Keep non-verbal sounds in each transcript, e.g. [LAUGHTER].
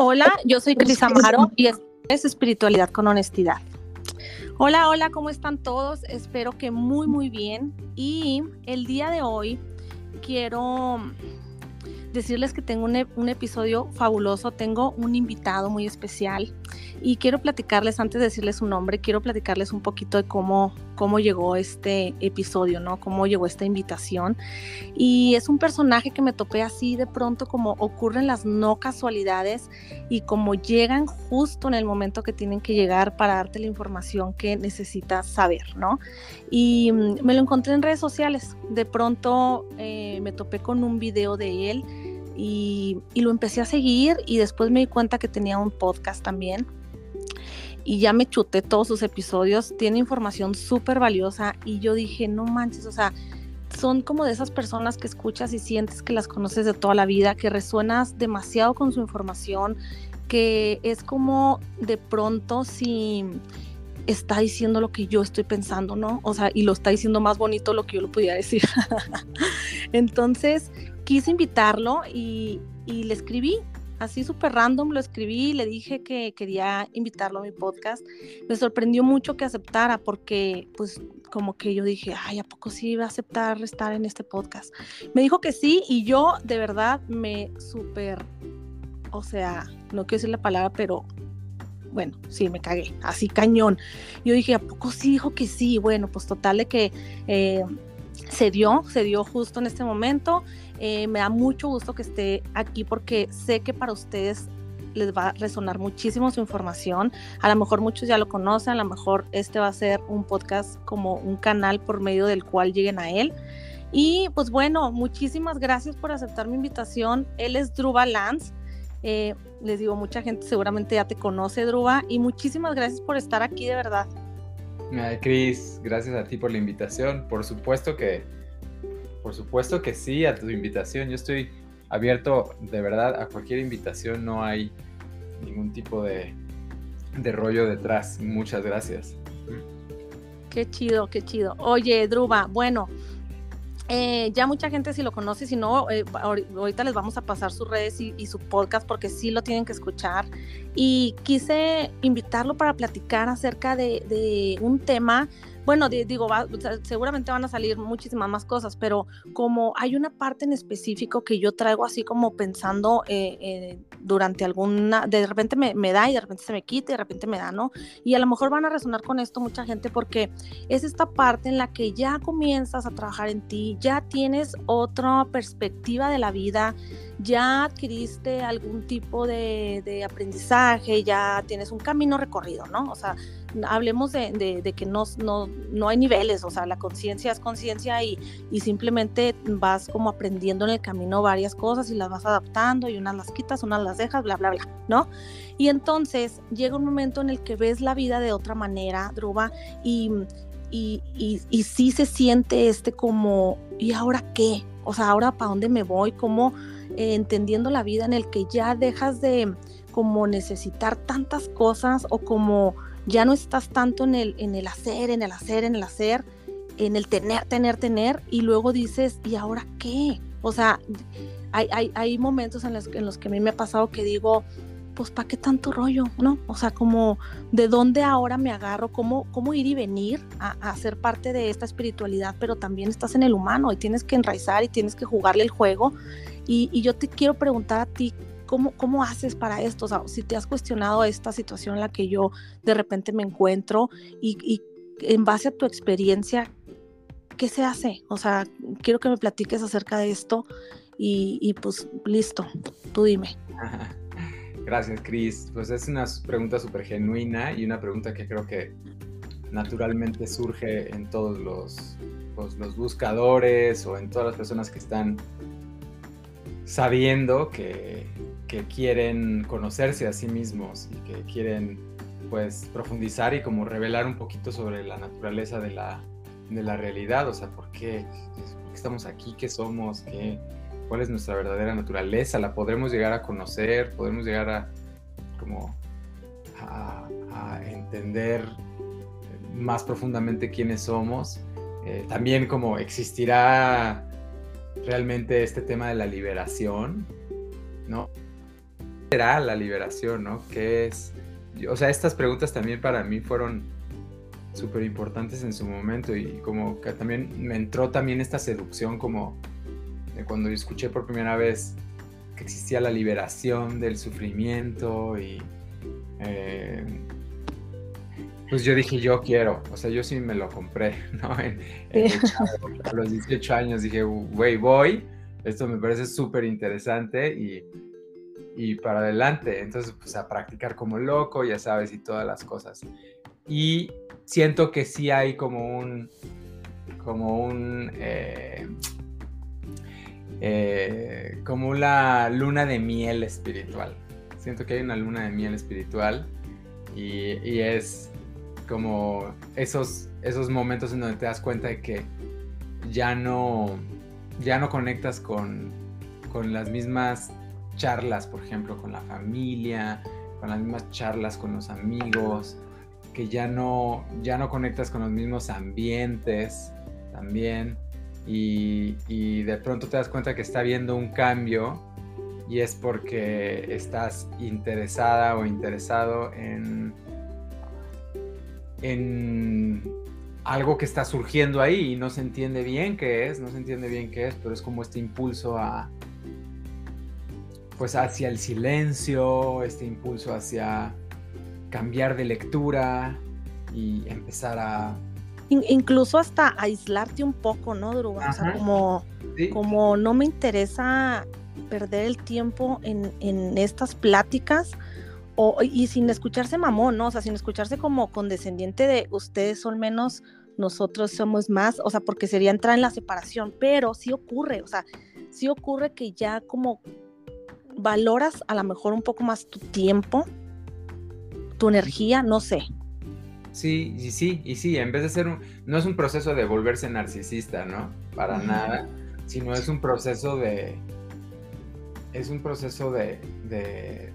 Hola, yo soy Cris Amaro y es, es Espiritualidad con Honestidad. Hola, hola, ¿cómo están todos? Espero que muy, muy bien. Y el día de hoy quiero decirles que tengo un, un, episodio fabuloso, tengo un invitado muy especial y quiero platicarles, antes de decirles su nombre, quiero platicarles un poquito de cómo, cómo llegó este episodio, ¿no? Cómo llegó esta invitación. Y es un personaje que me topé así de pronto como ocurren las no casualidades y como llegan justo en el momento que tienen que llegar para darte la información que necesitas saber, ¿no? Y mm, me lo encontré en redes sociales. De pronto eh, me topé con un video de él y, y, lo empecé a seguir y después me di cuenta que tenía un podcast también y ya me chuté todos sus episodios, tiene información súper valiosa y yo dije, no manches, o sea, son como de esas personas que escuchas y sientes que las conoces de toda la vida, que resuenas demasiado con su información, que es como de pronto si está diciendo lo que yo estoy pensando, ¿no? O sea, y lo está diciendo más bonito lo que yo lo pudiera decir. [LAUGHS] Entonces, quise invitarlo y, y le escribí, así súper random lo escribí, le dije que quería invitarlo a mi podcast. Me sorprendió mucho que aceptara porque pues como que yo dije, ay, ¿a poco sí iba a aceptar estar en este podcast? Me dijo que sí y yo de verdad me súper, o sea, no quiero decir la palabra, pero bueno, sí, me cagué, así cañón. Yo dije, ¿a poco sí dijo que sí? Bueno, pues total de que... Eh, se dio, se dio justo en este momento. Eh, me da mucho gusto que esté aquí porque sé que para ustedes les va a resonar muchísimo su información. A lo mejor muchos ya lo conocen, a lo mejor este va a ser un podcast como un canal por medio del cual lleguen a él. Y pues bueno, muchísimas gracias por aceptar mi invitación. Él es Druba Lance. Eh, les digo, mucha gente seguramente ya te conoce, Druba, y muchísimas gracias por estar aquí de verdad. Cris, gracias a ti por la invitación. Por supuesto que, por supuesto que sí, a tu invitación. Yo estoy abierto de verdad a cualquier invitación. No hay ningún tipo de, de rollo detrás. Muchas gracias. Qué chido, qué chido. Oye, Druba, bueno, eh, ya mucha gente si lo conoce, si no, eh, ahorita les vamos a pasar sus redes y, su podcast porque sí lo tienen que escuchar. Y quise invitarlo para platicar acerca de, de un tema bueno, digo, seguramente van a salir muchísimas más cosas, pero como hay una parte en específico que yo traigo así como pensando eh, eh, durante alguna, de repente me, da y de repente se me quita y de repente me da, ¿no? Y a lo mejor van a resonar con esto mucha gente porque es esta parte en la que ya comienzas a trabajar en ti, ya tienes otra perspectiva de la vida, ya adquiriste algún tipo de aprendizaje, ya tienes un camino recorrido, ¿no? O sea, hablemos de, que no, no, hay niveles, o sea, la conciencia es conciencia y, simplemente vas como aprendiendo en el camino varias cosas y las vas adaptando y unas las quitas, unas las dejas, bla, bla, bla, ¿no? Y entonces llega un momento en el que ves la vida de otra manera, Druba, y, y, y, sí se siente este como, ¿y ahora qué? O sea, ¿ahora para dónde me voy? Como eh, entendiendo la vida en el que ya dejas de como necesitar tantas cosas o como ya no estás tanto en el, en el hacer, en el hacer, en el hacer, en el tener, tener, tener, y luego dices, ¿y ahora qué? O sea, hay, hay, hay momentos en los, en los que a mí me ha pasado que digo, pues ¿para qué tanto rollo? ¿No? O sea, como de dónde ahora me agarro, cómo, cómo ir y venir a, a, ser parte de esta espiritualidad, pero también estás en el humano y tienes que enraizar y tienes que jugarle el juego. Y, y yo te quiero preguntar a ti, ¿Cómo, ¿Cómo haces para esto? O sea, si te has cuestionado esta situación en la que yo de repente me encuentro y, en base a tu experiencia, ¿qué se hace? O sea, quiero que me platiques acerca de esto y, y pues listo, tú dime. [LAUGHS] Gracias, Cris. Pues es una pregunta súper genuina y una pregunta que creo que naturalmente surge en todos los, pues, los buscadores o en todas las personas que están sabiendo que, que quieren conocerse a sí mismos y que quieren pues profundizar y como revelar un poquito sobre la naturaleza de la, de la realidad, o sea, ¿por qué? ¿por qué estamos aquí? ¿Qué somos? ¿Qué, ¿Cuál es nuestra verdadera naturaleza? ¿La podremos llegar a conocer? ¿Podremos llegar a como a, entender más profundamente quiénes somos? Eh, también como existirá realmente este tema de la liberación, ¿no? Será la liberación, no? ¿Qué es? O sea, estas preguntas también para mí fueron súper importantes en su momento y como que también me entró también esta seducción como de cuando escuché por primera vez que existía la liberación del sufrimiento y eh, pues yo dije yo quiero, o sea yo sí me lo compré, [LAUGHS] ¿no? a los 18 años dije, güey, voy, esto me parece súper interesante y, y para adelante, entonces pues a practicar como loco, ya sabes, y todas las cosas. Y siento que sí hay como un, como un, eh, eh, como la luna de miel espiritual. Siento que hay una luna de miel espiritual y, es como esos, esos momentos en donde te das cuenta de que ya no, ya no conectas con, con las mismas charlas, por ejemplo, con la familia, con las mismas charlas con los amigos, que ya no, ya no conectas con los mismos ambientes también y, de pronto te das cuenta que está habiendo un cambio y es porque estás interesada o interesado en, en algo que está surgiendo ahí y no se entiende bien qué es, no se entiende bien qué es, pero es como este impulso a pues hacia el silencio, este impulso hacia cambiar de lectura y empezar a... incluso hasta aislarte un poco, ¿no, Druga? O sea, como, como no me interesa perder el tiempo en, en estas pláticas o, y sin escucharse mamón, ¿no? O sea, sin escucharse como condescendiente de ustedes son menos, nosotros somos más, o sea, porque sería entrar en la separación, pero sí ocurre, o sea, sí ocurre que ya como valoras a lo mejor un poco más tu tiempo tu energía, no sé. Sí, y sí, y sí, en vez de ser un, no es un proceso de volverse narcisista, ¿no? Para nada, sino es un proceso de, es un proceso de, de,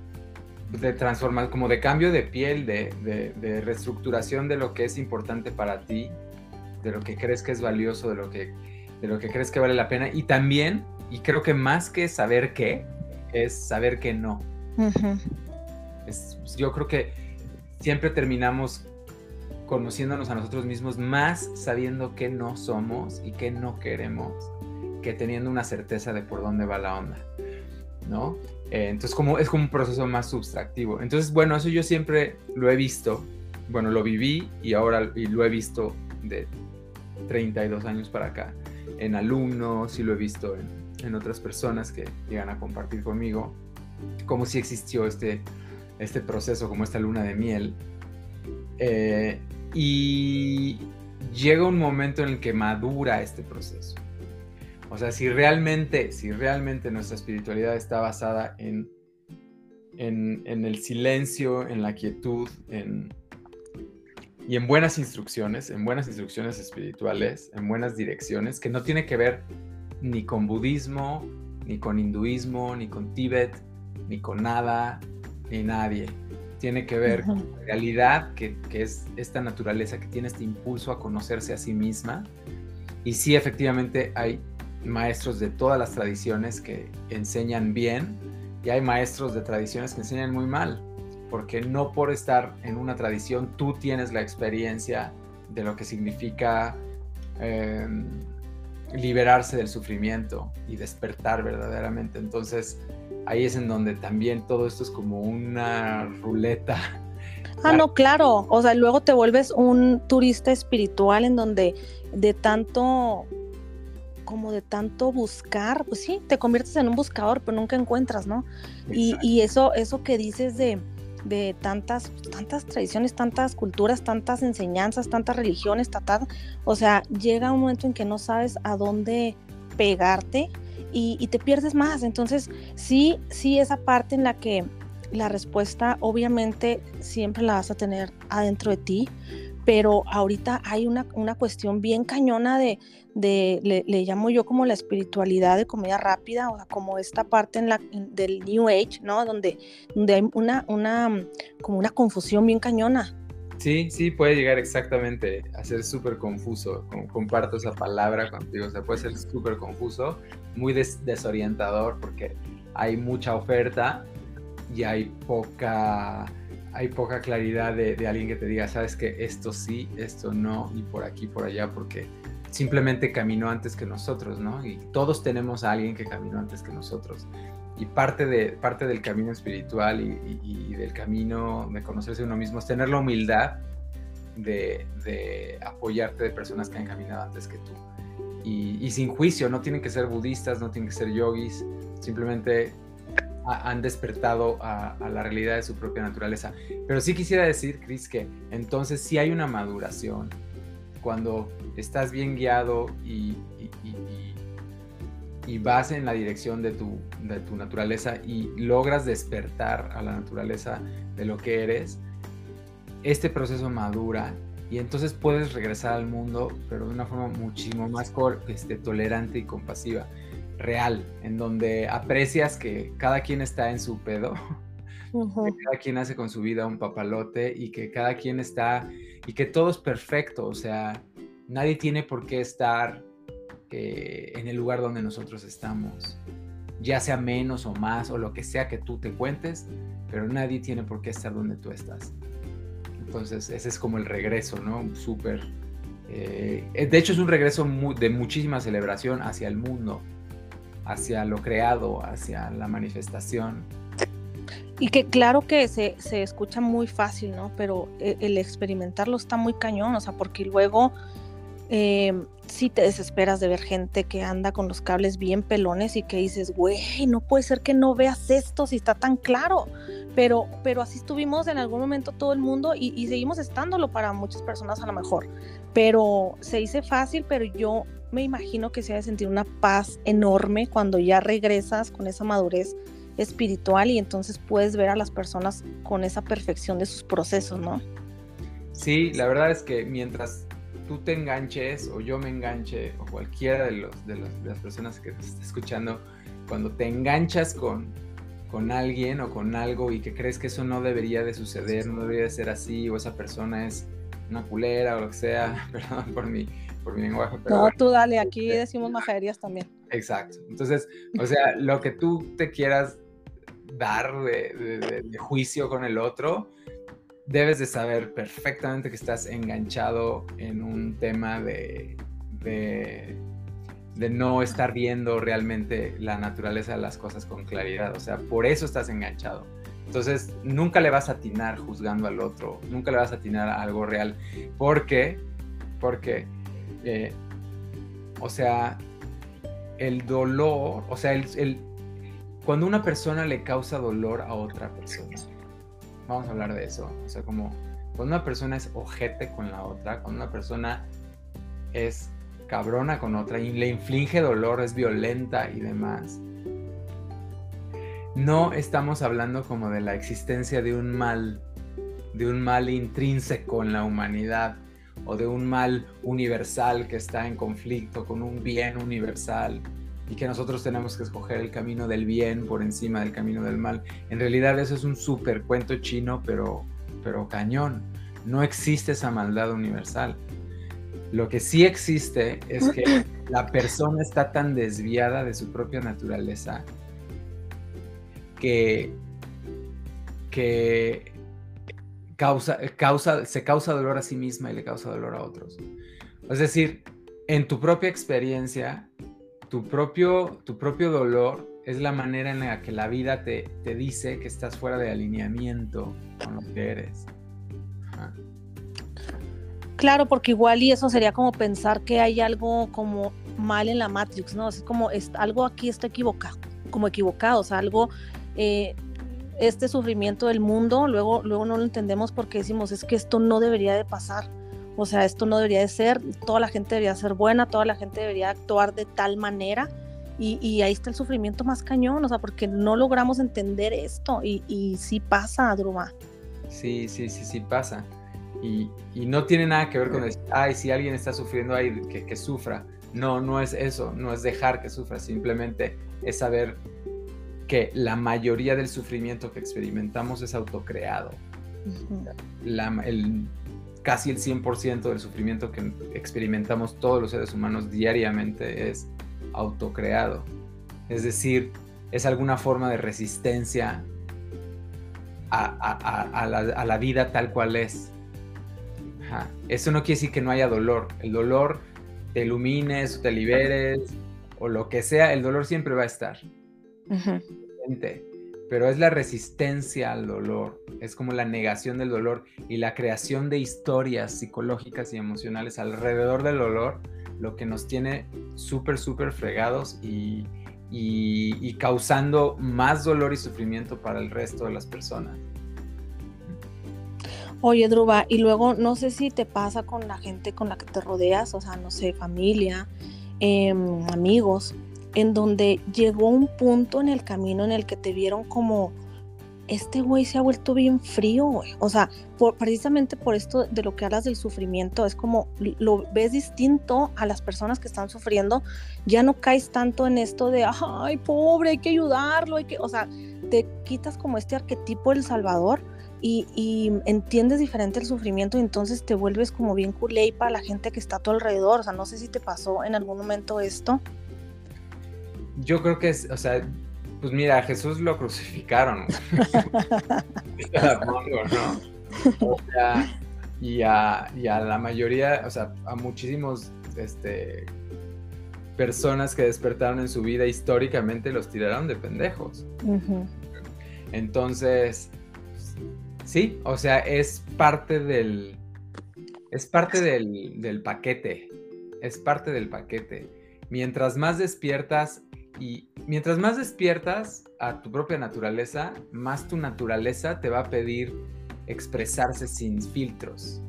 de transformar, como de cambio de piel, de, de, de, reestructuración de lo que es importante para ti, de lo que crees que es valioso, de lo que, de lo que crees que vale la pena, y también, y creo que más que saber qué, es saber que no. es, yo creo que siempre terminamos conociéndonos a nosotros mismos más sabiendo qué no somos y qué no queremos que teniendo una certeza de por dónde va la onda, ¿no? Eh, entonces como, es como un proceso más subtractivo. Entonces, bueno, eso yo siempre lo he visto, bueno, lo viví y ahora y lo he visto de 32 años para acá, en alumnos y lo he visto en, en otras personas que llegan a compartir conmigo, como si existió este este proceso como esta luna de miel. Eh, y llega un momento en el que madura este proceso. O sea, si realmente, si realmente nuestra espiritualidad está basada en, en, el silencio, en la quietud, en, y en buenas instrucciones, en buenas instrucciones espirituales, en buenas direcciones, que no tiene que ver ni con budismo, ni con hinduismo, ni con Tíbet, ni con nada, ni nadie. Tiene que ver con la realidad, que, es esta naturaleza que tiene este impulso a conocerse a sí misma. Y sí, efectivamente, hay maestros de todas las tradiciones que enseñan bien y hay maestros de tradiciones que enseñan muy mal, porque no por estar en una tradición tú tienes la experiencia de lo que significa em, liberarse del sufrimiento y despertar verdaderamente. Entonces, ahí es en donde también todo esto es como una ruleta. Ah, no, claro. O sea, luego te vuelves un turista espiritual en donde de tanto, como de tanto buscar, pues sí, te conviertes en un buscador, pero nunca encuentras, ¿no? Y, y, eso, eso que dices de, de tantas, tantas tradiciones, tantas culturas, tantas enseñanzas, tantas religiones, o sea, llega un momento en que no sabes a dónde pegarte y, te pierdes más. Entonces, sí, sí, esa parte en la que la respuesta obviamente siempre la vas a tener adentro de ti, pero ahorita hay una, una cuestión bien cañona de, de le, llamo yo como la espiritualidad de comida rápida, o sea, como esta parte en la, del New Age, ¿no? Donde, donde hay una, una, como una confusión bien cañona. Sí, sí, puede llegar exactamente a ser súper confuso. Comparto esa palabra contigo, o sea, puede ser súper confuso, muy desorientador porque hay mucha oferta y hay poca, hay poca claridad de, alguien que te diga, sabes que esto sí, esto no, y por aquí, por allá, porque simplemente caminó antes que nosotros, ¿no? Y todos tenemos a alguien que caminó antes que nosotros. Y parte, de, parte del camino espiritual y, del camino de conocerse uno mismo es tener la humildad de, apoyarte de personas que han caminado antes que tú. Y, sin juicio, no tienen que ser budistas, no tienen que ser yogis, simplemente han despertado a, la realidad de su propia naturaleza. Pero sí quisiera decir, Chris, que entonces sí hay una maduración cuando estás bien guiado y, y, vas en la dirección de tu, de tu naturaleza y logras despertar a la naturaleza de lo que eres, este proceso madura y entonces puedes regresar al mundo, pero de una forma muchísimo más este, tolerante y compasiva, real, en donde aprecias que cada quien está en su pedo, [LAUGHS] que cada quien hace con su vida un papalote y que cada quien está y que todo es perfecto, o sea, nadie tiene por qué estar eh, en el lugar donde nosotros estamos, ya sea menos o más o lo que sea que tú te cuentes, pero nadie tiene por qué estar donde tú estás. Entonces, ese es como el regreso, ¿no? Súper. Eh, de hecho, es un regreso de muchísima celebración hacia el mundo, hacia lo creado, hacia la manifestación. Y que claro que se, se escucha muy fácil, ¿no? Pero eh, el experimentarlo está muy cañón, o sea, porque luego eh, sí te desesperas de ver gente que anda con los cables bien pelones y que dices, güey, no puede ser que no veas esto si está tan claro. Pero, pero así estuvimos en algún momento todo el mundo y, y seguimos estándolo para muchas personas a lo mejor. Pero se dice fácil, pero yo me imagino que se ha de sentir una paz enorme cuando ya regresas con esa madurez espiritual y entonces puedes ver a las personas con esa perfección de sus procesos, ¿no? Sí, la verdad es que mientras tú te enganches o yo me enganche o cualquiera de, los, de, las personas que te escuchando, cuando te enganchas con, con alguien o con algo y que crees que eso no debería de suceder, no debería de ser así o esa persona es una culera o lo que sea, [LAUGHS] perdón por mi, por mi lenguaje. no, tú dale, aquí decimos majaderías también. Exacto. Entonces, o sea, [LAUGHS] lo que tú te quieras dar de, juicio con el otro, debes de saber perfectamente que estás enganchado en un tema de, de, no estar viendo realmente la naturaleza de las cosas con claridad. O sea, por eso estás enganchado. Entonces, nunca le vas a atinar juzgando al otro, nunca le vas a atinar a algo real. Porque, porque, eh, o sea, el dolor, o sea, el, cuando una persona le causa dolor a otra persona, vamos a hablar de eso, o sea, como cuando una persona es ojete con la otra, cuando una persona es cabrona con otra y le inflige dolor, es violenta y demás, no estamos hablando como de la existencia de un mal, de un mal intrínseco en la humanidad o de un mal universal que está en conflicto con un bien universal y que nosotros tenemos que escoger el camino del bien por encima del camino del mal. En realidad eso es un súper cuento chino, pero, pero cañón. No existe esa maldad universal. Lo que sí existe es que la persona está tan desviada de su propia naturaleza que, que causa, causa, se causa dolor a sí misma y le causa dolor a otros. Es decir, en tu propia experiencia, tu propio, tu propio dolor es la manera en la que la vida te, te dice que estás fuera de alineamiento con lo que eres. Claro, porque igual y eso sería como pensar que hay algo como mal en la Matrix, ¿no? Es como es, algo aquí está equivocado, como equivocado, o sea, algo, eh, este sufrimiento del mundo, luego, luego no lo entendemos porque decimos, es que esto no debería de pasar o sea, esto no debería de ser, toda la gente debería ser buena, toda la gente debería actuar de tal manera. Y, ahí está el sufrimiento más cañón, o sea, porque no logramos entender esto y, y sí pasa, Druma. Sí, sí, sí, sí pasa. Y, no tiene nada que ver con decir, ay, si alguien está sufriendo, ahí, que, que sufra. No, no es eso, no es dejar que sufra, simplemente es saber que la mayoría del sufrimiento que experimentamos es autocreado. la, el casi el 100% del sufrimiento que experimentamos todos los seres humanos diariamente es autocreado. Es decir, es alguna forma de resistencia a, la, vida tal cual es. Eso no quiere decir que no haya dolor. El dolor te ilumines, te liberes o lo que sea, el dolor siempre va a estar. Pero es la resistencia al dolor, es como la negación del dolor y la creación de historias psicológicas y emocionales alrededor del dolor lo que nos tiene súper, súper fregados y, y, causando más dolor y sufrimiento para el resto de las personas. Oye, Druba, y luego no sé si te pasa con la gente con la que te rodeas, o sea, no sé, familia, em, amigos, en donde llegó un punto en el camino en el que te vieron como, este güey se ha vuelto bien frío, güey. O sea, precisamente por esto de lo que hablas del sufrimiento, es como lo ves distinto a las personas que están sufriendo, ya no caes tanto en esto de, ay, pobre, hay que ayudarlo, hay que, o sea, te quitas como este arquetipo del Salvador y, y entiendes diferente el sufrimiento y entonces te vuelves como bien culé para la gente que está a tu alrededor. O sea, no sé si te pasó en algún momento esto. Yo creo que es, o sea, pues mira, a Jesús lo crucificaron. [LAUGHS] ¿no? y, a, la mayoría, o sea, a muchísimos este, personas que despertaron en su vida históricamente los tiraron de pendejos. Entonces, sí, o sea, es parte del. Es parte del, del paquete. Es parte del paquete. Mientras más despiertas y mientras más despiertas a tu propia naturaleza, más tu naturaleza te va a pedir expresarse sin filtros.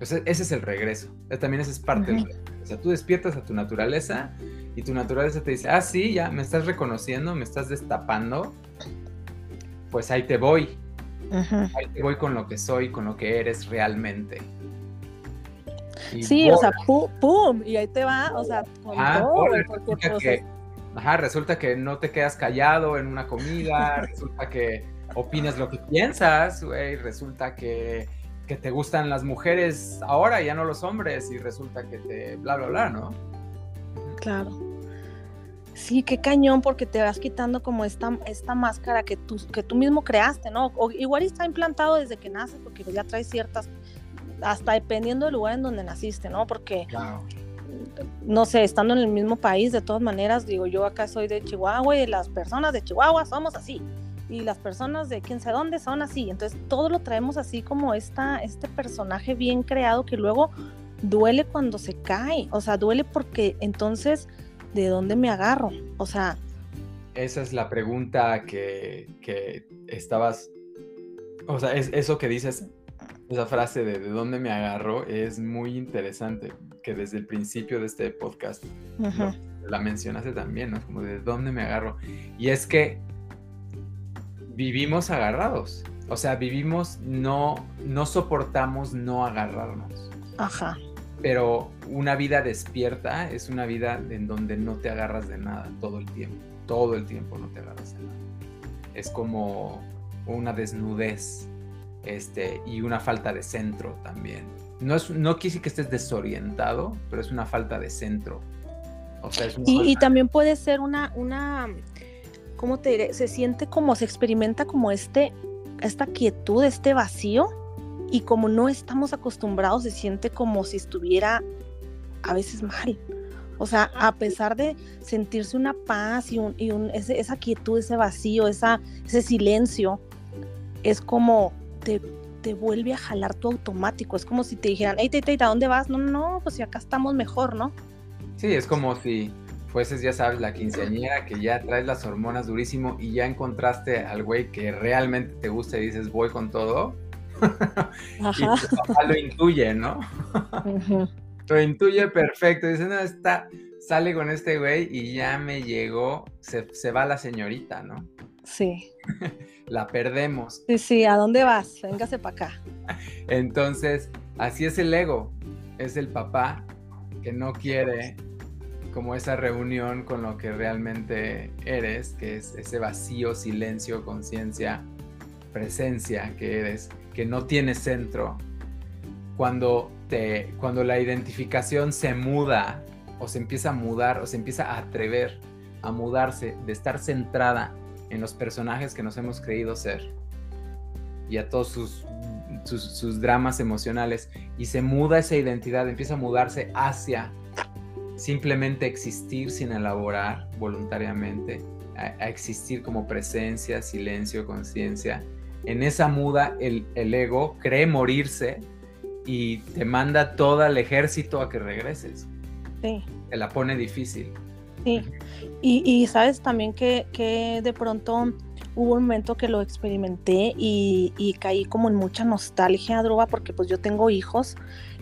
ese es el regreso. También esa es parte del regreso. O sea, tú despiertas a tu naturaleza y tu naturaleza te dice, ah, sí, ya me estás reconociendo, me estás destapando, pues ahí te voy. Ahí te voy con lo que soy, con lo que eres realmente. sí, o sea, pum, y ahí te va, o sea, con todo, Ajá, resulta que no te quedas callado en una comida, [LAUGHS] resulta que opinas lo que piensas, güey, resulta que, te gustan las mujeres ahora, ya no los hombres, y resulta que te bla, bla, bla, ¿no? Claro. Sí, qué cañón, porque te vas quitando como esta, esta máscara que tú, que tú mismo creaste, ¿no? O igual está implantado desde que naces, porque ya traes ciertas, hasta dependiendo del lugar en donde naciste, ¿no? Porque claro no sé, estando en el mismo país, de todas maneras, digo, yo acá soy de Chihuahua y las personas de Chihuahua somos así. Y las personas de quién sabe dónde son así. Entonces, todo lo traemos así como esta, este personaje bien creado que luego duele cuando se cae. O sea, duele porque entonces, ¿de dónde me agarro? O sea... Esa es la pregunta que, que estabas... O sea, es eso que dices, esa frase de de dónde me agarro es muy interesante, que desde el principio de este podcast la mencionaste también, ¿no? Como de dónde me agarro. Y es que vivimos agarrados, o sea, vivimos, no, no soportamos no agarrarnos. Ajá. Pero una vida despierta es una vida en donde no te agarras de nada todo el tiempo, todo el tiempo no te agarras de nada. Es como una desnudez este, y una falta de centro también. No, es, no quise que estés desorientado, pero es una falta de centro. y, también puede ser una, una, ¿cómo te diré? Se siente como, se experimenta como este, esta quietud, este vacío, y como no estamos acostumbrados, se siente como si estuviera a veces mal. O sea, a pesar de sentirse una paz y, un, y un, esa quietud, ese vacío, esa, ese silencio, es como te, vuelve a jalar tu automático. Es como si te dijeran, hey, hey, ¿a dónde vas? No, no, pues si acá estamos mejor, ¿no? Sí, es como si fueses, ya sabes, la quinceañera que ya traes las hormonas durísimo y ya encontraste al güey que realmente te gusta y dices, voy con todo. [LAUGHS] y tu papá lo intuye, ¿no? Lo intuye perfecto. Dice, no, está, sale con este güey y ya me llegó, se, se va la señorita, ¿no? Sí. [LAUGHS] la perdemos. Sí, sí, ¿a dónde vas? Véngase para acá. [LAUGHS] Entonces, así es el ego, es el papá que no quiere como esa reunión con lo que realmente eres, que es ese vacío, silencio, conciencia, presencia que eres, que no tiene centro. Cuando, te, cuando la identificación se muda o se empieza a mudar o se empieza a atrever a mudarse de estar centrada en los personajes que nos hemos creído ser. y a todos sus, sus, dramas emocionales y se muda esa identidad, empieza a mudarse hacia simplemente existir sin elaborar voluntariamente, a, existir como presencia, silencio, conciencia. En esa muda el, el ego cree morirse y te manda todo el ejército a que regreses. Sí. Te la pone difícil. Sí. Y, sabes también que, que, de pronto hubo un momento que lo experimenté y, y, caí como en mucha nostalgia, Druba, porque pues yo tengo hijos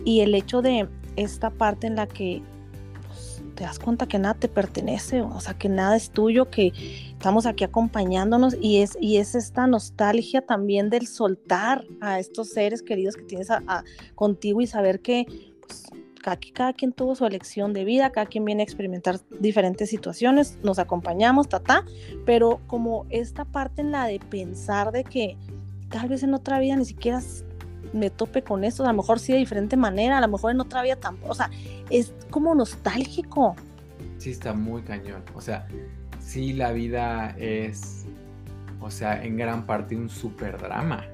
y el hecho de esta parte en la que pues, te das cuenta que nada te pertenece, o sea, que nada es tuyo, que estamos aquí acompañándonos y es, y es esta nostalgia también del soltar a estos seres queridos que tienes contigo y saber que pues, aquí cada quien tuvo su elección de vida, cada quien viene a experimentar diferentes situaciones, nos acompañamos, ta, pero como esta parte en la de pensar de que tal vez en otra vida ni siquiera me tope con esto, a lo mejor sí de diferente manera, a lo mejor en otra vida tampoco, o sea, es como nostálgico. Sí, está muy cañón, o sea, sí la vida es, o sea, en gran parte un super drama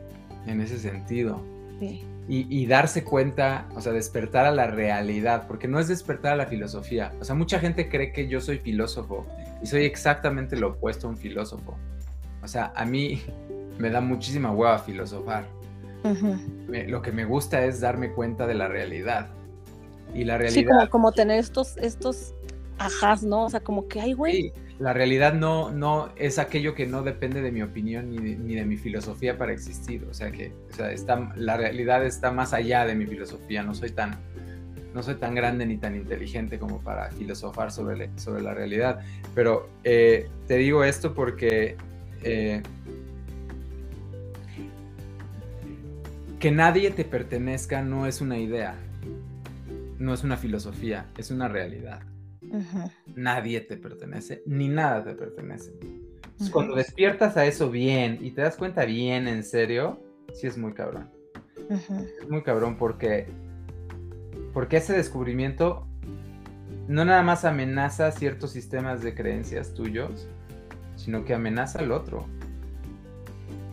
en ese sentido. Sí. Y, darse cuenta, o sea, despertar a la realidad, porque no es despertar a la filosofía. O sea, mucha gente cree que yo soy filósofo y soy exactamente lo opuesto a un filósofo. O sea, a mí [LAUGHS] me da muchísima hueva filosofar. lo que me gusta es darme cuenta de la realidad. Y la realidad... Sí, como, como tener estos, estos ajás, ¿no? O sea, como que, hay, güey, la realidad no, no es aquello que no depende de mi opinión ni de, mi filosofía para existir. O sea que está, la realidad está más allá de mi filosofía. No soy tan, no soy tan grande ni tan inteligente como para filosofar sobre, sobre la realidad. Pero eh, te digo esto porque eh, que nadie te pertenezca no es una idea, no es una filosofía, es una realidad. Nadie te pertenece, ni nada te pertenece. cuando despiertas a eso bien y te das cuenta bien, en serio, sí es muy cabrón. Es muy cabrón porque, porque ese descubrimiento no nada más amenaza ciertos sistemas de creencias tuyos, sino que amenaza al otro.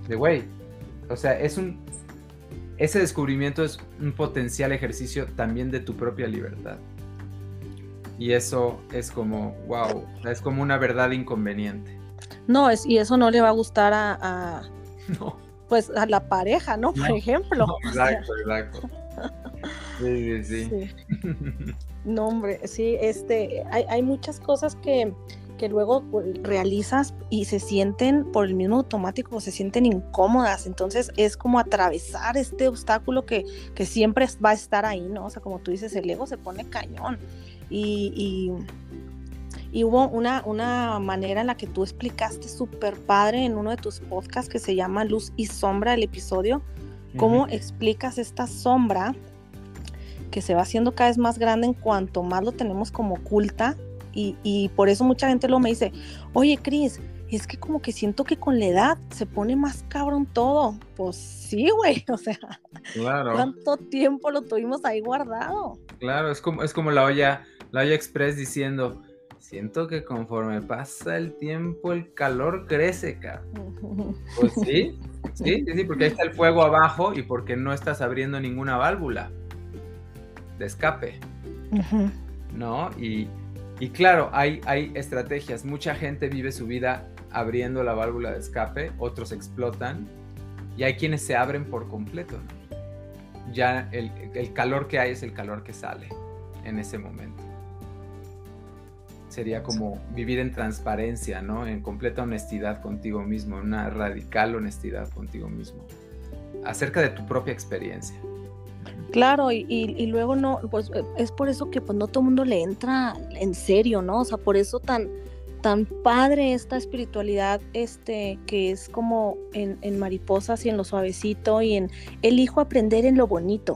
De güey, o sea, es un... Ese descubrimiento es un potencial ejercicio también de tu propia libertad. Y eso es como, wow, es como una verdad inconveniente. No, es, y eso no le va a gustar a, [LAUGHS] pues a la pareja, ¿no? Por ejemplo. [LAUGHS] exacto, exacto. Sí, sí, sí. [LAUGHS] No, hombre, sí, este, hay, hay muchas cosas que, que luego pues, realizas y se sienten por el mismo automático, se sienten incómodas. Entonces es como atravesar este obstáculo que, que siempre va a estar ahí, ¿no? O sea, como tú dices, el ego se pone cañón y, hubo una, una, manera en la que tú explicaste súper padre en uno de tus podcasts que se llama Luz y Sombra, el episodio, cómo explicas esta sombra que se va haciendo cada vez más grande en cuanto más lo tenemos como oculta y, por eso mucha gente lo me dice, oye Cris, es que como que siento que con la edad se pone más cabrón todo. Pues sí, güey, [LAUGHS] o sea, claro. ¿cuánto tiempo lo tuvimos ahí guardado? Claro, es como, es como la olla Laia Express diciendo, siento que conforme pasa el tiempo el calor crece, cabrón. [LAUGHS] Pues sí, sí, sí, porque ahí está el fuego abajo y porque no estás abriendo ninguna válvula de escape. ¿No? Y, claro, hay, hay estrategias. Mucha gente vive su vida abriendo la válvula de escape, otros explotan y hay quienes se abren por completo. Ya el, el calor que hay es el calor que sale en ese momento sería como vivir en transparencia, ¿no? En completa honestidad contigo mismo, en una radical honestidad contigo mismo, acerca de tu propia experiencia. Claro, y, luego no, pues eh, es por eso que pues no todo el mundo le entra en serio, ¿no? O sea, por eso tan, tan padre esta espiritualidad, este, que es como en, en mariposas y en lo suavecito y en elijo aprender en lo bonito,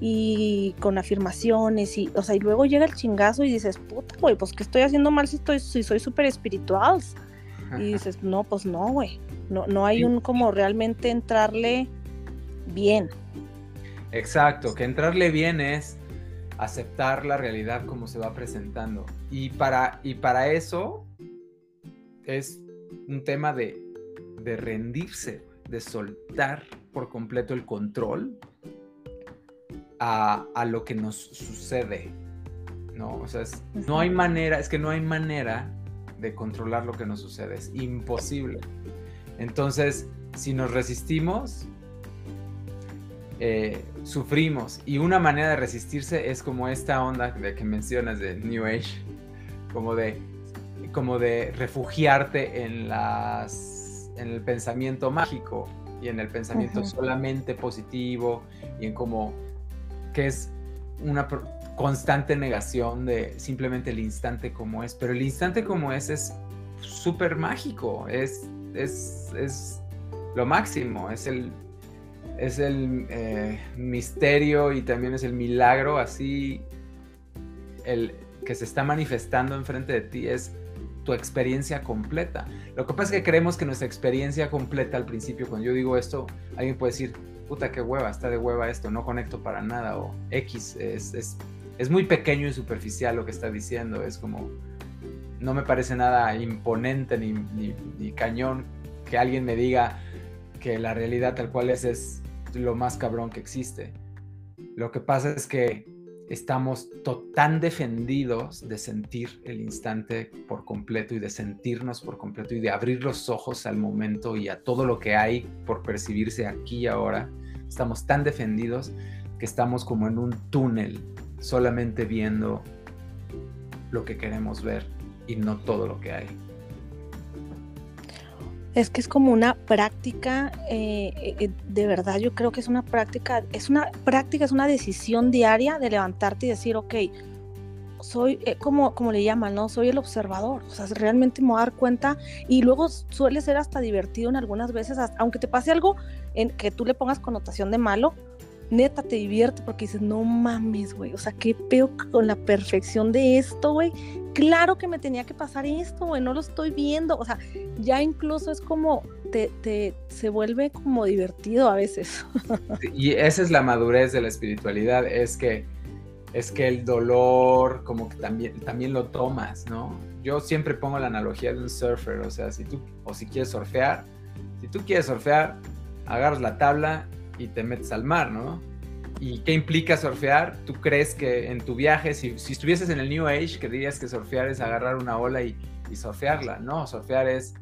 y con afirmaciones y, o sea, y luego llega el chingazo y dices, puta, güey, pues ¿qué estoy haciendo mal si, estoy, si soy súper espiritual? Y dices, no, pues no, güey, no, no hay un como realmente entrarle bien. Exacto, que entrarle bien es aceptar la realidad como se va presentando. Y para, y para eso es un tema de, de rendirse, de soltar por completo el control a, a lo que nos sucede, ¿no? O sea, no hay manera, es que no hay manera de controlar lo que nos sucede, es imposible. Entonces, si nos resistimos, eh, sufrimos. Y una manera de resistirse es como esta onda de que mencionas de New Age, como de, como de refugiarte en, las, en el pensamiento mágico y en el pensamiento solamente positivo y en como que es una constante negación de simplemente el instante como es. Pero el instante como es es súper mágico, es, es, es lo máximo, es el, es el eh, misterio y también es el milagro así el que se está manifestando enfrente de ti es tu experiencia completa. Lo que pasa es que creemos que nuestra experiencia completa al principio, cuando yo digo esto, alguien puede decir, puta, qué hueva, está de hueva esto, no conecto para nada, o X, es, es, es muy pequeño y superficial lo que está diciendo, es como, no me parece nada imponente ni, ni, ni cañón que alguien me diga que la realidad tal cual es es lo más cabrón que existe. Lo que pasa es que estamos tan defendidos de sentir el instante por completo y de sentirnos por completo y de abrir los ojos al momento y a todo lo que hay por percibirse aquí y ahora. Estamos tan defendidos que estamos como en un túnel, solamente viendo lo que queremos ver y no todo lo que hay. Es que es como una práctica, eh, eh, de verdad yo creo que es una práctica, es una práctica, es una decisión diaria de levantarte y decir, ok, soy, eh, como, como le llaman, ¿no? Soy el observador, o sea, realmente me voy a dar cuenta y luego suele ser hasta divertido en algunas veces, aunque te pase algo en que tú le pongas connotación de malo, neta te divierte porque dices, no mames, güey, o sea, qué peo con la perfección de esto, güey. Claro que me tenía que pasar esto, güey, no lo estoy viendo, o sea, ya incluso es como, te, te se vuelve como divertido a veces. [LAUGHS] y esa es la madurez de la espiritualidad, es que, es que el dolor como que también, también lo tomas, ¿no? Yo siempre pongo la analogía de un surfer, o sea, si tú, o si quieres surfear, si tú quieres surfear, agarras la tabla y te metes al mar, ¿no? ¿Y qué implica surfear? ¿Tú crees que en tu viaje, si, si estuvieses en el New Age, que dirías que surfear es agarrar una ola y, y surfearla? No, surfear es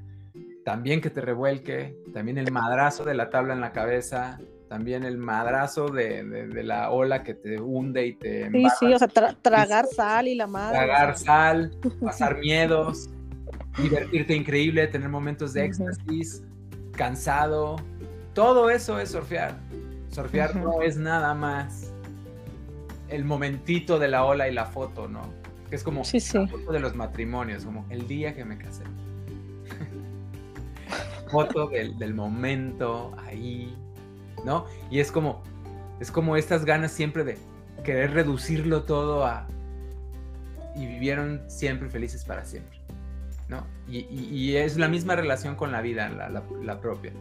también que te revuelque, también el madrazo de la tabla en la cabeza, también el madrazo de, de, la ola que te hunde y te... Sí, sí, o sea, tragar sal y la madre. Tragar sal, [LAUGHS] pasar miedos, divertirte increíble, tener momentos de éxtasis, cansado, todo eso es surfear. Surfear no es nada más el momentito de la ola y la foto, ¿no? Que es como la foto de los matrimonios, como el día que me casé. [LAUGHS] foto del, momento ahí, ¿no? Y es como, es como estas ganas siempre de querer reducirlo todo a... Y vivieron siempre felices para siempre, ¿no? Y, es la misma relación con la vida, la propia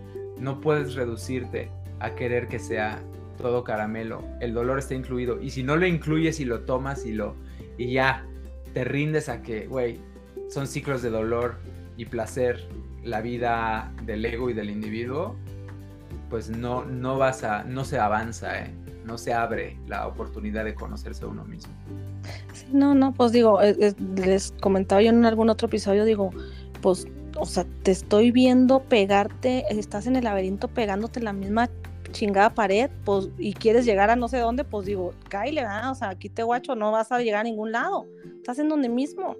no puedes reducirte a querer que sea todo caramelo. El dolor está incluido. Y si no lo incluyes y lo tomas y lo y ya te rindes a que, güey, son ciclos de dolor y placer la vida del ego y del individuo, pues no, no vas a, no se avanza, ¿eh? no se abre la oportunidad de conocerse a uno mismo. no, no, pues digo, eh, eh, les comentaba yo en algún otro episodio, digo, pues o sea, te estoy viendo pegarte, estás en el laberinto pegándote la misma chingada pared, pues, y quieres llegar a no sé dónde, pues digo, cáile, o sea, aquí te guacho, no vas a llegar a ningún lado, estás en donde mismo.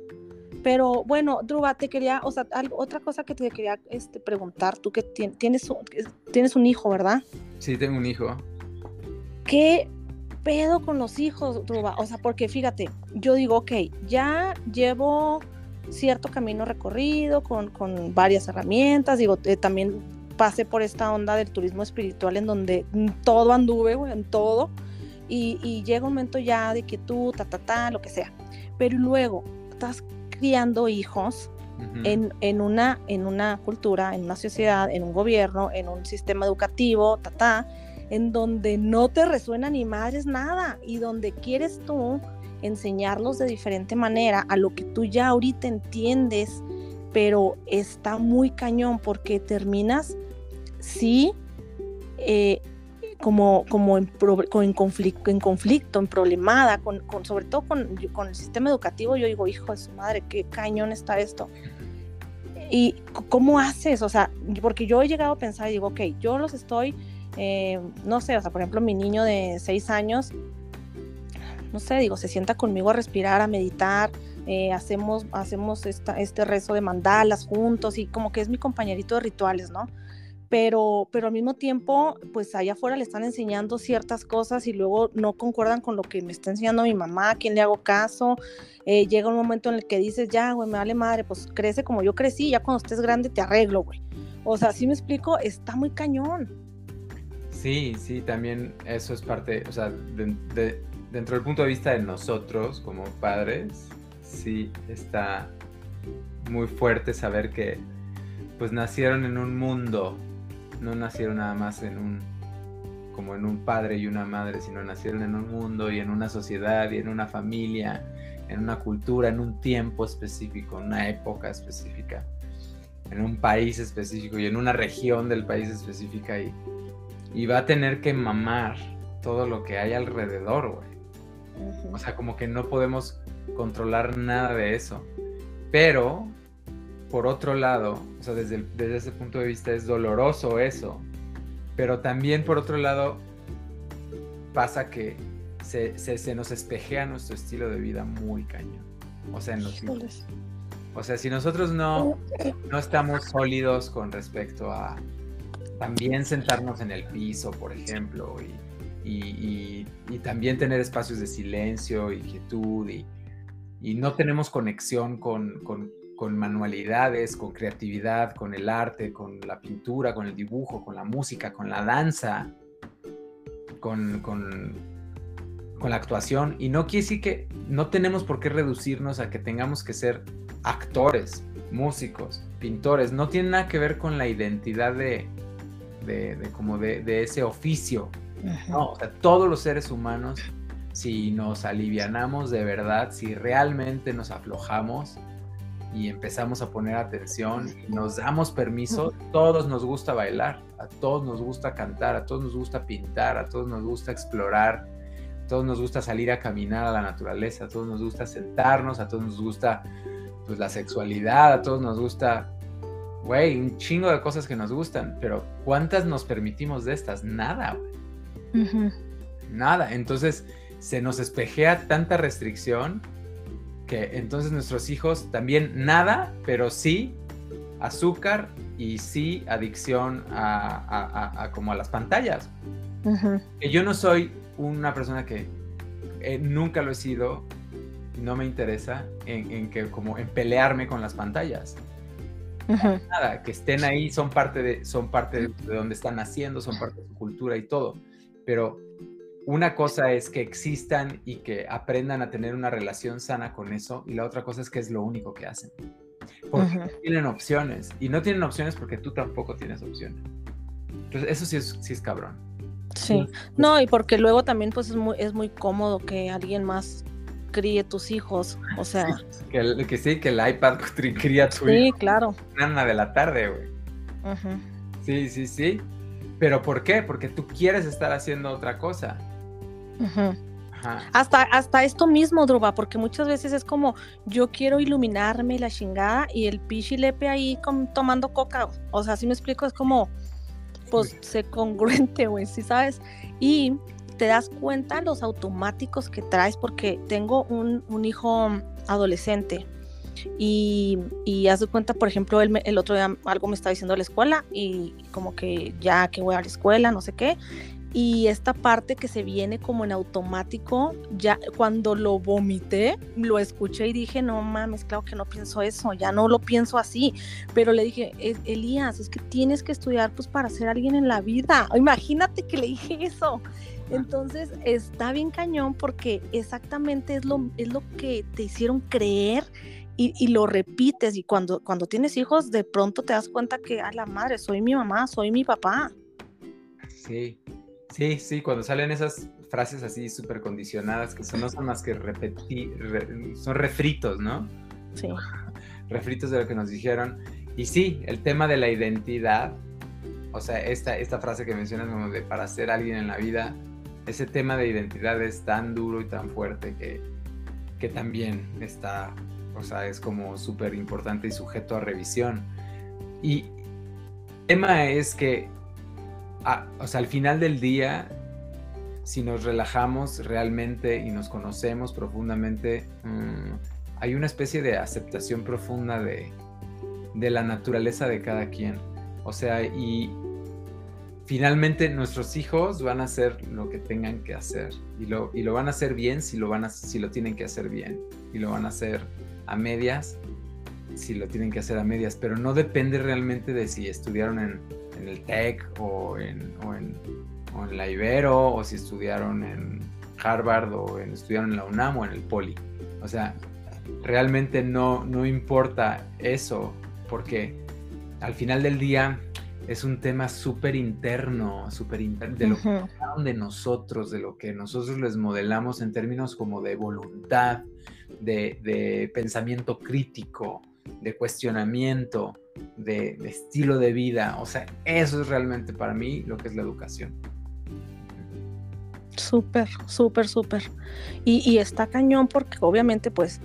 Pero bueno, Druba, te quería, o sea, otra cosa que te quería este, preguntar, tú que tienes, tienes un hijo, ¿verdad? Sí, tengo un hijo. ¿Qué pedo con los hijos, Druba? O sea, porque fíjate, yo digo, ok, ya llevo cierto camino recorrido con, con varias herramientas, digo, eh, también pasé por esta onda del turismo espiritual en donde todo anduve, en todo, y, y, llega un momento ya de que tú, ta, ta, ta, lo que sea, pero luego estás criando hijos en, en, una, en una cultura, en una sociedad, en un gobierno, en un sistema educativo, ta, ta, en donde no te resuena ni madres nada y donde quieres tú enseñarlos de diferente manera a lo que tú ya ahorita entiendes, pero está muy cañón porque terminas, sí, eh, como, como en, en, conflicto, en conflicto, en problemada, con, con sobre todo con, con, el sistema educativo, yo digo, hijo de su madre, qué cañón está esto. ¿Y cómo haces? O sea, porque yo he llegado a pensar y digo, ok, yo los estoy, eh, no sé, o sea, por ejemplo, mi niño de seis años, no sé, digo, se sienta conmigo a respirar, a meditar, eh, hacemos, hacemos esta, este rezo de mandalas juntos y como que es mi compañerito de rituales, ¿no? pero, pero al mismo tiempo, pues allá afuera le están enseñando ciertas cosas y luego no concuerdan con lo que me está enseñando mi mamá, a quién le hago caso. Eh, llega un momento en el que dices, ya, güey, me vale madre, pues crece como yo crecí, ya cuando estés grande te arreglo, güey. O sea, si me explico, está muy cañón. Sí, sí, también eso es parte, o sea, dentro del punto de vista de nosotros como padres, sí está muy fuerte saber que pues nacieron en un mundo no nacieron nada más en un como en un padre y una madre, sino nacieron en un mundo y en una sociedad y en una familia, en una cultura, en un tiempo específico, en una época específica, en un país específico y en una región del país específica y, y va a tener que mamar todo lo que hay alrededor, güey. O sea, como que no podemos controlar nada de eso. Pero por otro lado, o sea, desde, desde ese punto de vista es doloroso eso, pero también por otro lado pasa que se, se, nos espejea nuestro estilo de vida muy cañón. O sea, en los O sea, si nosotros no, no estamos sólidos con respecto a también sentarnos en el piso, por ejemplo, y, y, también tener espacios de silencio y quietud, y, y no tenemos conexión con, manualidades, con creatividad, con el arte, con la pintura, con el dibujo, con la música, con la danza, con, la actuación. Y no quiere decir que no tenemos por qué reducirnos a que tengamos que ser actores, músicos, pintores. No tiene nada que ver con la identidad de, de, como de, ese oficio. No, o sea, todos los seres humanos, si nos alivianamos de verdad, si realmente nos aflojamos, y empezamos a poner atención y nos damos permiso, todos nos gusta bailar, a todos nos gusta cantar, a todos nos gusta pintar, a todos nos gusta explorar, a todos nos gusta salir a caminar a la naturaleza, a todos nos gusta sentarnos, a todos nos gusta pues la sexualidad, a todos nos gusta, güey, un chingo de cosas que nos gustan, pero ¿cuántas nos permitimos de estas? Nada, güey. Nada, entonces se nos espejea tanta restricción entonces nuestros hijos también nada, pero sí azúcar y sí adicción a, como a las pantallas. Que yo no soy una persona que eh, nunca lo he sido, no me interesa en, que como en pelearme con las pantallas. Nada, que estén ahí son parte de son parte de donde están naciendo, son parte de su cultura y todo. Pero una cosa es que existan y que aprendan a tener una relación sana con eso y la otra cosa es que es lo único que hacen. Porque no tienen opciones y no tienen opciones porque tú tampoco tienes opciones. Entonces eso sí es, sí es cabrón. Sí, no, y porque luego también pues es muy, es muy cómodo que alguien más críe tus hijos, o sea... [LAUGHS] que, que, sí, que el iPad [LAUGHS] cría tu Sí, claro. Una de la tarde, güey. Sí, sí, sí. ¿Pero por qué? Porque tú quieres estar haciendo otra cosa. Hasta, hasta esto mismo, Druba, porque muchas veces es como yo quiero iluminarme la chingada y el pichilepe ahí tomando coca. O sea, si me explico, es como, pues, se congruente, güey, ¿sí sabes? Y te das cuenta los automáticos que traes, porque tengo un, hijo adolescente y, y haz de cuenta, por ejemplo, el, el otro día algo me estaba diciendo de la escuela y como que ya que voy a la escuela, no sé qué, y esta parte que se viene como en automático, ya cuando lo vomité, lo escuché y dije, no mames, claro que no pienso eso, ya no lo pienso así, pero le dije, Elías, es que tienes que estudiar pues para ser alguien en la vida, imagínate que le dije eso. Entonces está bien cañón porque exactamente es lo, es lo que te hicieron creer y, y, lo repites y cuando, cuando tienes hijos de pronto te das cuenta que, a la madre, soy mi mamá, soy mi papá. Sí, Sí, sí, cuando salen esas frases así súper condicionadas que son, no son más que repetir, son refritos, ¿no? Sí. [LAUGHS] refritos de lo que nos dijeron. Y sí, el tema de la identidad o sea, esta, esta frase que mencionas como de para ser alguien en la vida, ese tema de identidad es tan duro y tan fuerte que, que también está, o sea, es como súper importante y sujeto a revisión. Y tema es que, o sea, al final del día, si nos relajamos realmente y nos conocemos profundamente, mm, hay una especie de aceptación profunda de, de la naturaleza de cada quien. O sea, y finalmente nuestros hijos van a hacer lo que tengan que hacer y lo, y lo van a hacer bien si lo, van a, si lo tienen que hacer bien y lo van a hacer a medias si lo tienen que hacer a medias, pero no depende realmente de si estudiaron en, en el TEC o en, o en, en, la Ibero o si estudiaron en Harvard o en, estudiaron en la UNAM o en el Poli. O sea, realmente no, no importa eso porque al final del día es un tema súper interno, súper interno, de lo que de nosotros, de lo que nosotros les modelamos en términos como de voluntad, de, pensamiento crítico, de cuestionamiento, de, estilo de vida. O sea, eso es realmente para mí lo que es la educación. Súper, súper, súper. Y, y está cañón porque obviamente pues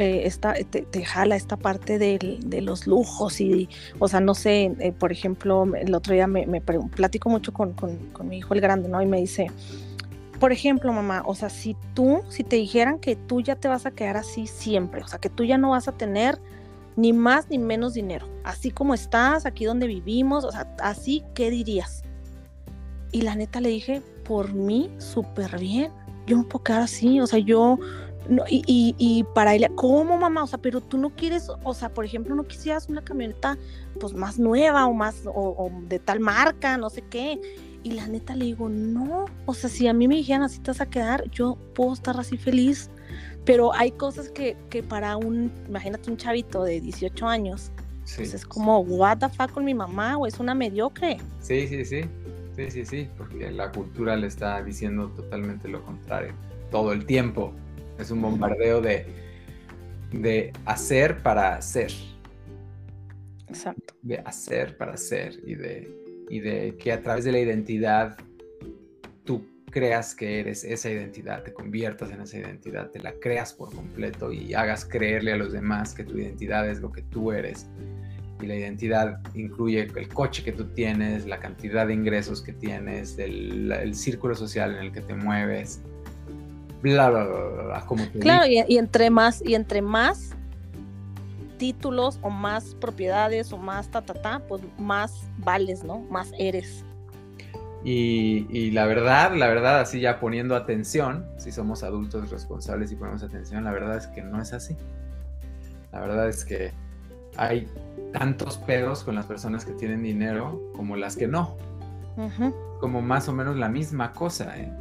eh, te, jala esta parte de, los lujos y, o sea, no sé, eh, por ejemplo, el otro día me, platico mucho con, mi hijo el grande, ¿no? Y me dice, por ejemplo, mamá, o sea, si tú, si te dijeran que tú ya te vas a quedar así siempre, o sea, que tú ya no vas a tener ni más ni menos dinero, así como estás, aquí donde vivimos, o sea, así, ¿qué dirías? Y la neta le dije, por mí, súper bien, yo no puedo quedar así, o sea, yo no, y, y, para ella, ¿cómo mamá? O sea, pero tú no quieres, o sea, por ejemplo, no quisieras una camioneta pues más nueva o más, o, de tal marca, no sé qué. Y la neta le digo, no, o sea, si a mí me dijeran así te vas a quedar, yo puedo estar así feliz. Pero hay cosas que, que para un, imagínate un chavito de 18 años, pues es como, what the fuck con mi mamá, o es una mediocre. Sí, sí, sí, sí, sí, sí, porque la cultura le está diciendo totalmente lo contrario, todo el tiempo. Es un bombardeo de, de hacer para hacer. Exacto. De hacer para hacer y de, y de que a través de la identidad tú creas que eres esa identidad, te conviertas en esa identidad, te la creas por completo y hagas creerle a los demás que tu identidad es lo que tú eres. Y la identidad incluye el coche que tú tienes, la cantidad de ingresos que tienes, el, el círculo social en el que te mueves, bla, bla, bla, como Claro, y, entre más, y entre más títulos o más propiedades o más ta, ta, ta, pues más vales, ¿no? Más eres. Y, y, la verdad, la verdad, así ya poniendo atención, si somos adultos responsables y ponemos atención, la verdad es que no es así. La verdad es que hay tantos pedos con las personas que tienen dinero como las que no. Como más o menos la misma cosa, ¿eh?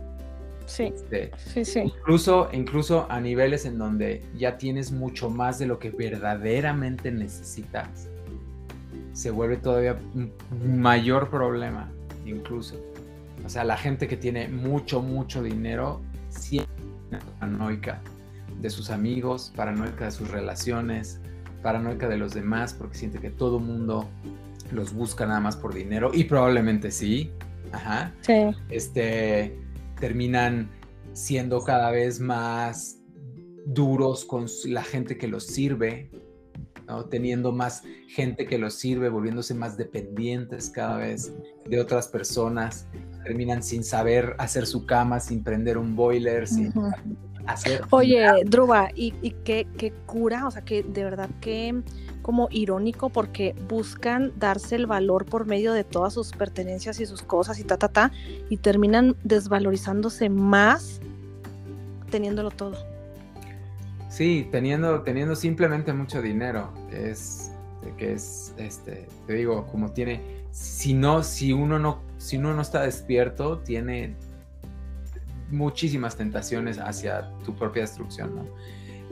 Sí, sí, sí. Incluso, incluso a niveles en donde ya tienes mucho más de lo que verdaderamente necesitas, se vuelve todavía un mayor problema, incluso. O sea, la gente que tiene mucho, mucho dinero, siempre paranoica de sus amigos, paranoica de sus relaciones, paranoica de los demás, porque siente que todo mundo los busca nada más por dinero, y probablemente sí. Ajá. Sí. Este terminan siendo cada vez más duros con la gente que los sirve, teniendo más gente que los sirve, volviéndose más dependientes cada vez de otras personas, terminan sin saber hacer su cama, sin prender un boiler, sin hacer... Oye, Druba, ¿y, y qué, qué, cura? O sea, que de verdad que como irónico porque buscan darse el valor por medio de todas sus pertenencias y sus cosas y ta, ta, ta, y terminan desvalorizándose más teniéndolo todo. Sí, teniendo, teniendo simplemente mucho dinero. Es que es, este, te digo, como tiene, si no, si uno no, si uno no está despierto, tiene muchísimas tentaciones hacia tu propia destrucción, ¿no?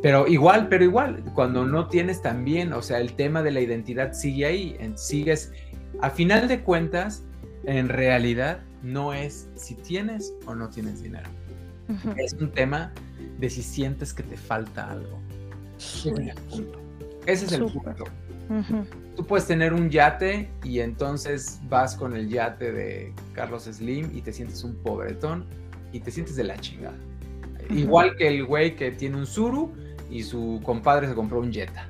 Pero igual, pero igual, cuando no tienes también, o sea, el tema de la identidad sigue ahí, sigues, a final de cuentas, en realidad no es si tienes o no tienes dinero. Es un tema de si sientes que te falta algo. Ese es el punto. Tú puedes tener un yate y entonces vas con el yate de Carlos Slim y te sientes un pobretón y te sientes de la chingada. Igual que el güey que tiene un Zuru y su compadre se compró un Jetta.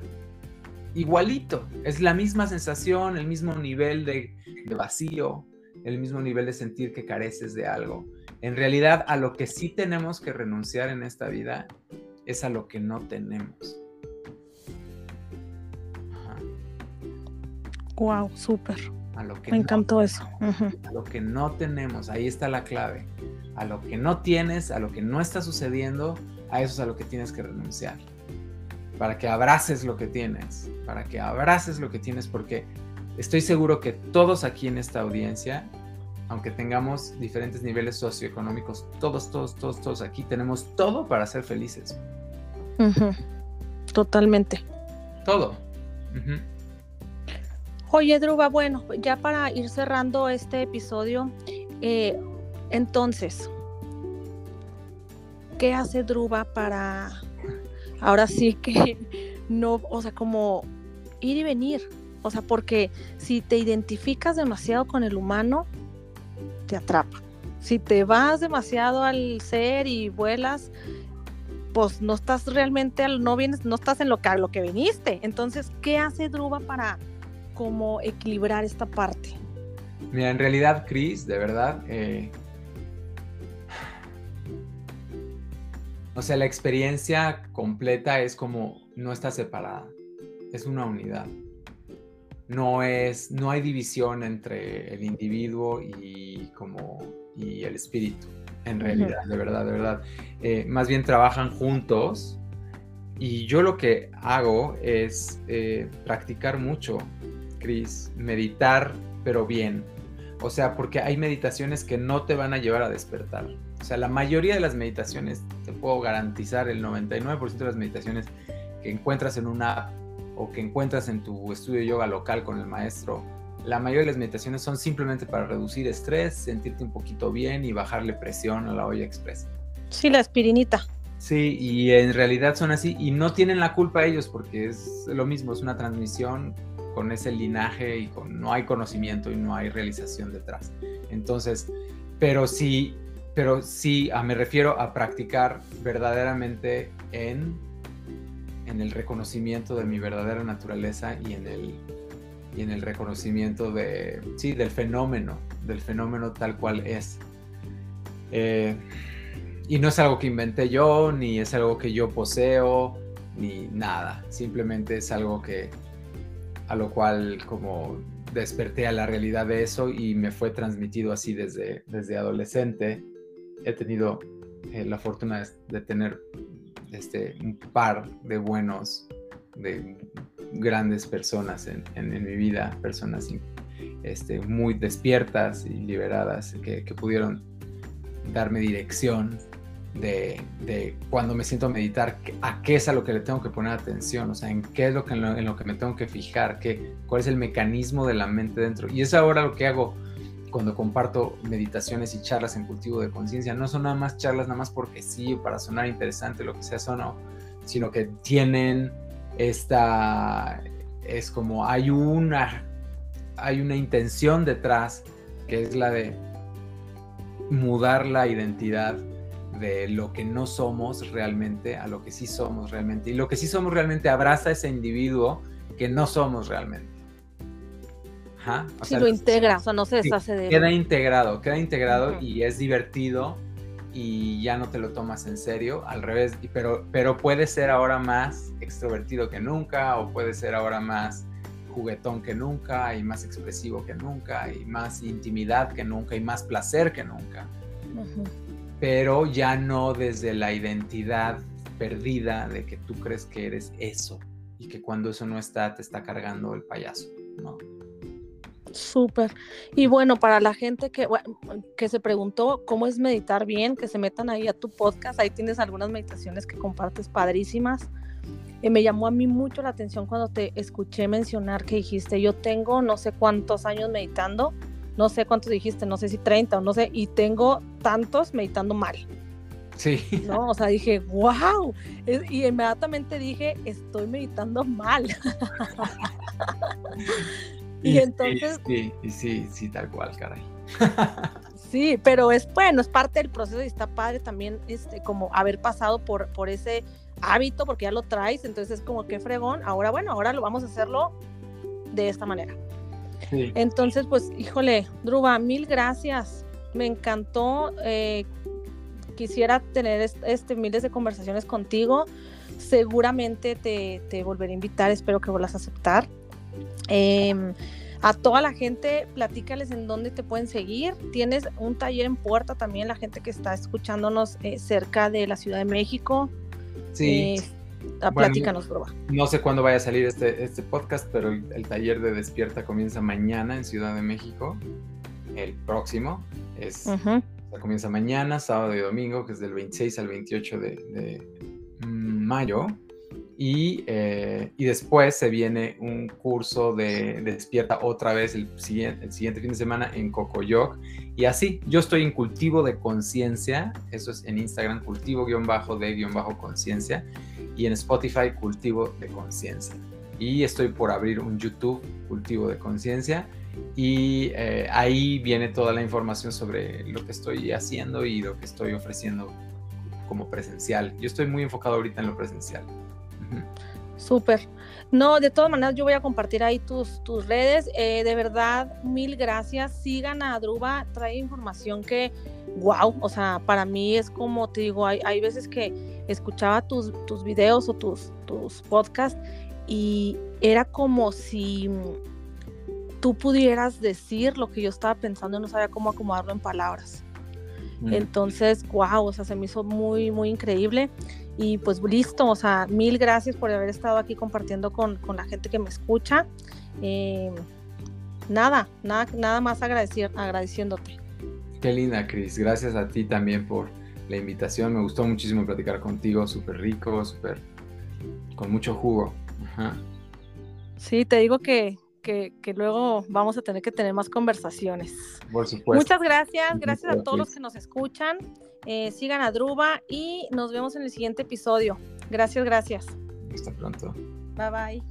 Igualito, es la misma sensación, el mismo nivel de, de vacío, el mismo nivel de sentir que careces de algo. En realidad, a lo que sí tenemos que renunciar en esta vida es a lo que no tenemos. Wow, súper. que Me encantó eso. A lo que no tenemos, ahí está la clave. A lo que no tienes, a lo que no está sucediendo, a eso es a lo que tienes que renunciar. Para que abraces lo que tienes, para que abraces lo que tienes, porque estoy seguro que todos aquí en esta audiencia, aunque tengamos diferentes niveles socioeconómicos, todos, todos, todos, todos aquí tenemos todo para ser felices. Totalmente. Todo. Oye, Druba, bueno, ya para ir cerrando este episodio, eh, entonces, ¿qué hace Druba para ahora sí que no, o sea, como ir y venir? O sea, porque si te identificas demasiado con el humano, te atrapa. Si te vas demasiado al ser y vuelas, pues no estás realmente, no vienes, no estás en lo que, lo que viniste. Entonces, ¿qué hace Druba para como equilibrar esta parte? Mira, en realidad, Chris, de verdad, eh, o sea, la experiencia completa es como no está separada, es una unidad no es, no hay división entre el individuo y como y el espíritu, en realidad, de verdad, de verdad. Eh, más bien trabajan juntos y yo lo que hago es eh, practicar mucho, Cris, meditar, pero bien. O sea, porque hay meditaciones que no te van a llevar a despertar. O sea, la mayoría de las meditaciones, te puedo garantizar, el 99% de las meditaciones que encuentras en una o que encuentras en tu estudio de yoga local con el maestro, la mayoría de las meditaciones son simplemente para reducir estrés, sentirte un poquito bien y bajarle presión a la olla expresa. Sí, la aspirinita. Sí, y en realidad son así y no tienen la culpa ellos porque es lo mismo, es una transmisión con ese linaje y con, no hay conocimiento y no hay realización detrás. Entonces, pero sí, pero sí, me refiero a practicar verdaderamente en en el reconocimiento de mi verdadera naturaleza y en el, y en el reconocimiento de, sí, del fenómeno, del fenómeno tal cual es. Eh, y no es algo que inventé yo, ni es algo que yo poseo, ni nada. Simplemente es algo que, a lo cual como desperté a la realidad de eso y me fue transmitido así desde, desde adolescente. He tenido eh, la fortuna de tener este, un par de buenos, de grandes personas en, mi vida, personas este, muy despiertas y liberadas que, pudieron darme dirección de, cuando me siento a meditar, a qué es a lo que le tengo que poner atención, o sea, en qué es lo que, en lo, que me tengo que fijar, qué, cuál es el mecanismo de la mente dentro. Y es ahora lo que hago cuando comparto meditaciones y charlas en cultivo de conciencia. No son nada más charlas nada más porque sí, o para sonar interesante, lo que sea, son, no, sino que tienen esta, es como hay una, hay una intención detrás que es la de mudar la identidad de lo que no somos realmente a lo que sí somos realmente. Y lo que sí somos realmente abraza ese individuo que no somos realmente. Si lo integra, o sea, no se deshace de Queda integrado, queda integrado y es divertido y ya no te lo tomas en serio, al revés, pero, pero puede ser ahora más extrovertido que nunca o puede ser ahora más juguetón que nunca y más expresivo que nunca y más intimidad que nunca y más placer que nunca. Pero ya no desde la identidad perdida de que tú crees que eres eso y que cuando eso no está te está cargando el payaso, ¿no? Súper. Y bueno, para la gente que, que se preguntó cómo es meditar bien, que se metan ahí a tu podcast, ahí tienes algunas meditaciones que compartes padrísimas. Eh, me llamó a mí mucho la atención cuando te escuché mencionar que dijiste, yo tengo no sé cuántos años meditando, no sé cuántos dijiste, no sé si 30 o no sé, y tengo tantos meditando mal. Sí. ¿no? O sea, dije, wow. Y inmediatamente dije, estoy meditando mal. [LAUGHS] Y, entonces... Sí, sí, sí, sí, tal cual, caray. [LAUGHS] Sí, pero es bueno, es parte del proceso y está padre también este, como haber pasado por, por ese hábito, porque ya lo traes, entonces es como que fregón, ahora bueno, ahora lo vamos a hacerlo de esta manera. Entonces, pues, híjole, Druba, mil gracias. Me encantó. Eh, quisiera tener este, miles de conversaciones contigo. Seguramente te, te volveré a invitar, espero que vuelvas a aceptar. Em, a toda la gente, platícales en dónde te pueden seguir. Tienes un taller en puerta también, la gente que está escuchándonos eh, cerca de la Ciudad de México. Sí. Eh, platícanos, Druba. No sé cuándo vaya a salir este, este podcast, pero el, taller de Despierta comienza mañana en Ciudad de México. El próximo es comienza mañana, sábado y domingo, que es del 26 al 28 de, mm, mayo. Y, eh, y, después se viene un curso de, despierta otra vez el siguiente, el siguiente, fin de semana en Cocoyoc. Y así, yo estoy en cultivo de conciencia, eso es en Instagram, cultivo-de-conciencia, y en Spotify, cultivo de conciencia. Y estoy por abrir un YouTube, cultivo de conciencia y eh, ahí viene toda la información sobre lo que estoy haciendo y lo que estoy ofreciendo como presencial. Yo estoy muy enfocado ahorita en lo presencial. Súper. No, de todas maneras yo voy a compartir ahí tus, tus redes. Eh, de verdad, mil gracias. Sigan a Druba, trae información que, wow, o sea, para mí es como te digo, hay, hay veces que escuchaba tus, tus videos o tus, tus podcasts y era como si tú pudieras decir lo que yo estaba pensando y no sabía cómo acomodarlo en palabras. Mm. Entonces, wow, o sea, se me hizo muy, muy increíble. Y pues listo, o sea, mil gracias por haber estado aquí compartiendo con, con la gente que me escucha. Eh, nada, nada, nada más agradecer, agradeciéndote. Qué linda, Cris. Gracias a ti también por la invitación. Me gustó muchísimo platicar contigo, súper rico, súper con mucho jugo. Ajá. Sí, te digo que, que, luego vamos a tener que tener más conversaciones. Por supuesto. Muchas gracias, gracias a todos los que nos escuchan. Eh, sigan a Druba y nos vemos en el siguiente episodio. Gracias, gracias. Hasta pronto. Bye bye.